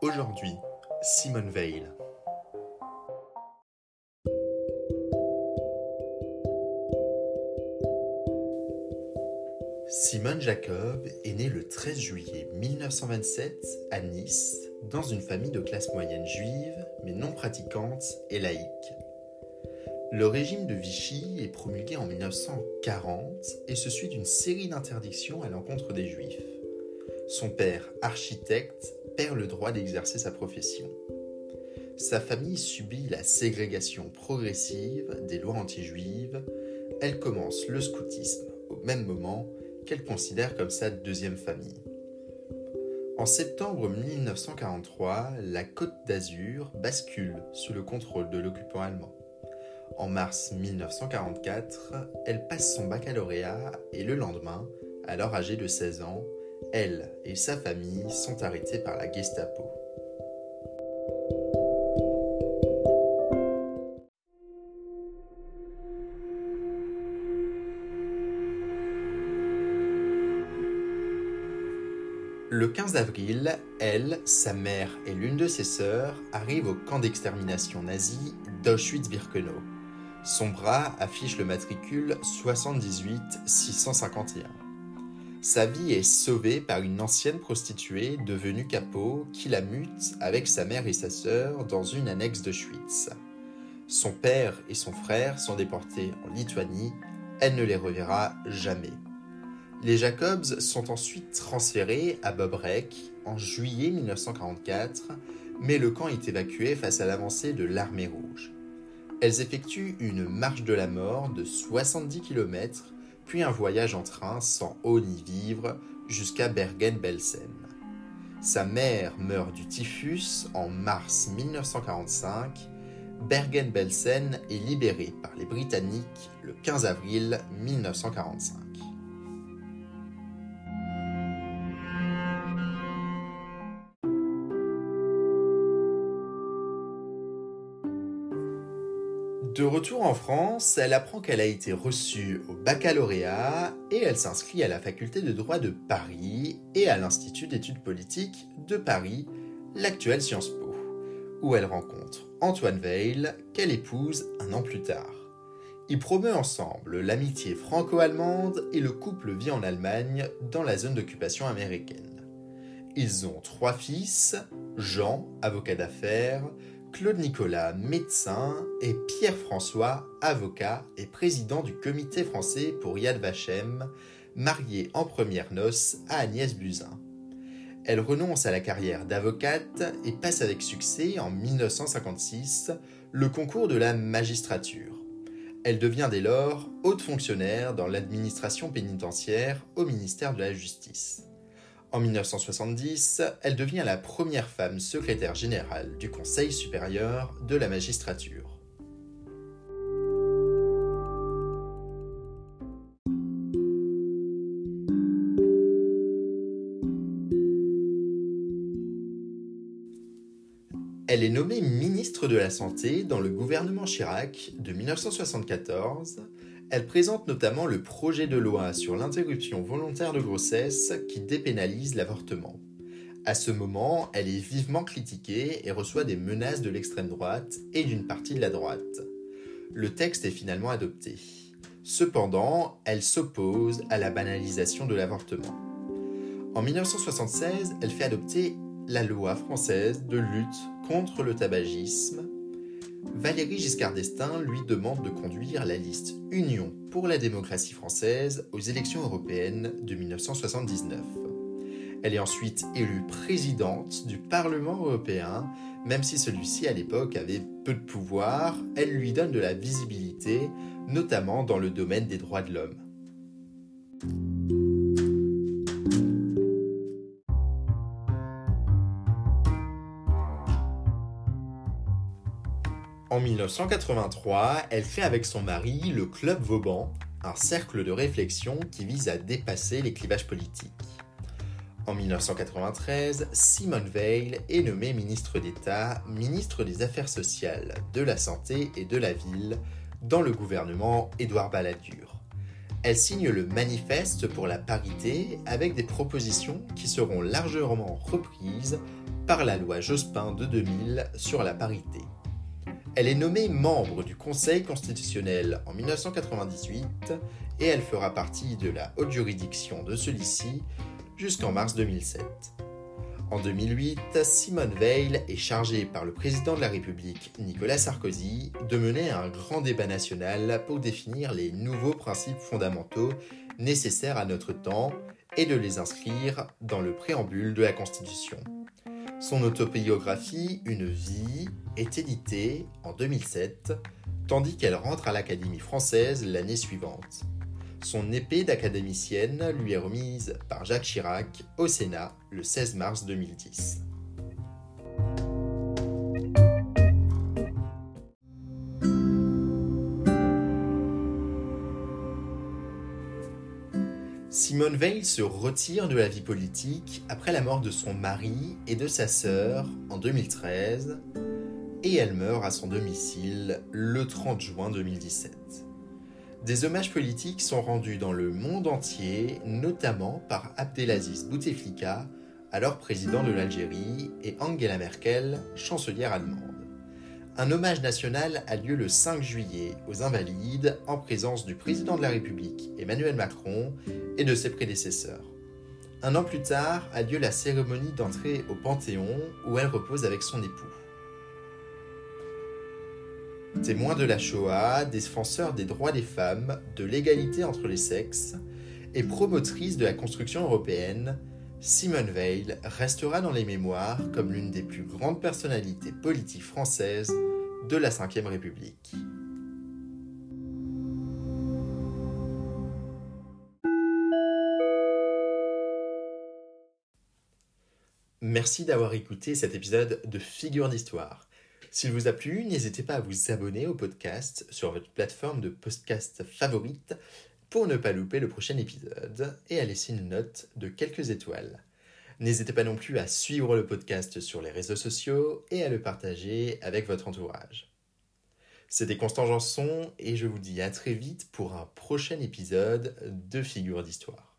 Aujourd'hui, Simone Veil. Simone Jacob est née le 13 juillet 1927 à Nice dans une famille de classe moyenne juive mais non pratiquante et laïque. Le régime de Vichy est promulgué en 1940 et se suit d'une série d'interdictions à l'encontre des juifs. Son père, architecte, perd le droit d'exercer sa profession. Sa famille subit la ségrégation progressive des lois anti-juives. Elle commence le scoutisme au même moment qu'elle considère comme sa deuxième famille. En septembre 1943, la Côte d'Azur bascule sous le contrôle de l'occupant allemand. En mars 1944, elle passe son baccalauréat et le lendemain, alors âgée de 16 ans, elle et sa famille sont arrêtés par la Gestapo. Le 15 avril, elle, sa mère et l'une de ses sœurs arrivent au camp d'extermination nazi d'Auschwitz-Birkenau. Son bras affiche le matricule 78 651. Sa vie est sauvée par une ancienne prostituée devenue capot qui la mute avec sa mère et sa sœur dans une annexe d'Auschwitz. Son père et son frère sont déportés en Lituanie. Elle ne les reverra jamais. Les Jacobs sont ensuite transférés à Bobrek en juillet 1944, mais le camp est évacué face à l'avancée de l'armée rouge. Elles effectuent une marche de la mort de 70 km, puis un voyage en train sans eau ni vivre jusqu'à Bergen-Belsen. Sa mère meurt du typhus en mars 1945. Bergen-Belsen est libérée par les Britanniques le 15 avril 1945. De retour en France, elle apprend qu'elle a été reçue au baccalauréat et elle s'inscrit à la faculté de droit de Paris et à l'Institut d'études politiques de Paris, l'actuelle Sciences Po, où elle rencontre Antoine Veil, qu'elle épouse un an plus tard. Ils promeuvent ensemble l'amitié franco-allemande et le couple vit en Allemagne dans la zone d'occupation américaine. Ils ont trois fils, Jean, avocat d'affaires, Claude Nicolas, médecin, et Pierre-François, avocat et président du comité français pour Yad Vashem, marié en première noces à Agnès Buzyn. Elle renonce à la carrière d'avocate et passe avec succès en 1956 le concours de la magistrature. Elle devient dès lors haute fonctionnaire dans l'administration pénitentiaire au ministère de la Justice. En 1970, elle devient la première femme secrétaire générale du Conseil supérieur de la magistrature. Elle est nommée ministre de la Santé dans le gouvernement Chirac de 1974 elle présente notamment le projet de loi sur l'interruption volontaire de grossesse qui dépénalise l'avortement. À ce moment, elle est vivement critiquée et reçoit des menaces de l'extrême droite et d'une partie de la droite. Le texte est finalement adopté. Cependant, elle s'oppose à la banalisation de l'avortement. En 1976, elle fait adopter la loi française de lutte contre le tabagisme Valérie Giscard d'Estaing lui demande de conduire la liste Union pour la démocratie française aux élections européennes de 1979. Elle est ensuite élue présidente du Parlement européen, même si celui-ci à l'époque avait peu de pouvoir, elle lui donne de la visibilité, notamment dans le domaine des droits de l'homme. En 1983, elle fait avec son mari le Club Vauban, un cercle de réflexion qui vise à dépasser les clivages politiques. En 1993, Simone Veil est nommée ministre d'État, ministre des Affaires sociales, de la Santé et de la Ville, dans le gouvernement Édouard Balladur. Elle signe le manifeste pour la parité avec des propositions qui seront largement reprises par la loi Jospin de 2000 sur la parité. Elle est nommée membre du Conseil constitutionnel en 1998 et elle fera partie de la haute juridiction de celui-ci jusqu'en mars 2007. En 2008, Simone Veil est chargée par le président de la République, Nicolas Sarkozy, de mener un grand débat national pour définir les nouveaux principes fondamentaux nécessaires à notre temps et de les inscrire dans le préambule de la Constitution. Son autobiographie Une vie est éditée en 2007, tandis qu'elle rentre à l'Académie française l'année suivante. Son épée d'académicienne lui est remise par Jacques Chirac au Sénat le 16 mars 2010. Simone Veil se retire de la vie politique après la mort de son mari et de sa sœur en 2013 et elle meurt à son domicile le 30 juin 2017. Des hommages politiques sont rendus dans le monde entier, notamment par Abdelaziz Bouteflika, alors président de l'Algérie, et Angela Merkel, chancelière allemande. Un hommage national a lieu le 5 juillet aux Invalides en présence du président de la République Emmanuel Macron et de ses prédécesseurs. Un an plus tard a lieu la cérémonie d'entrée au Panthéon où elle repose avec son époux. Témoin de la Shoah, défenseur des droits des femmes, de l'égalité entre les sexes et promotrice de la construction européenne, Simone Veil restera dans les mémoires comme l'une des plus grandes personnalités politiques françaises de la Ve République. Merci d'avoir écouté cet épisode de Figure d'Histoire. S'il vous a plu, n'hésitez pas à vous abonner au podcast sur votre plateforme de podcast favorite pour ne pas louper le prochain épisode et à laisser une note de quelques étoiles. N'hésitez pas non plus à suivre le podcast sur les réseaux sociaux et à le partager avec votre entourage. C'était Constant Janson et je vous dis à très vite pour un prochain épisode de Figure d'Histoire.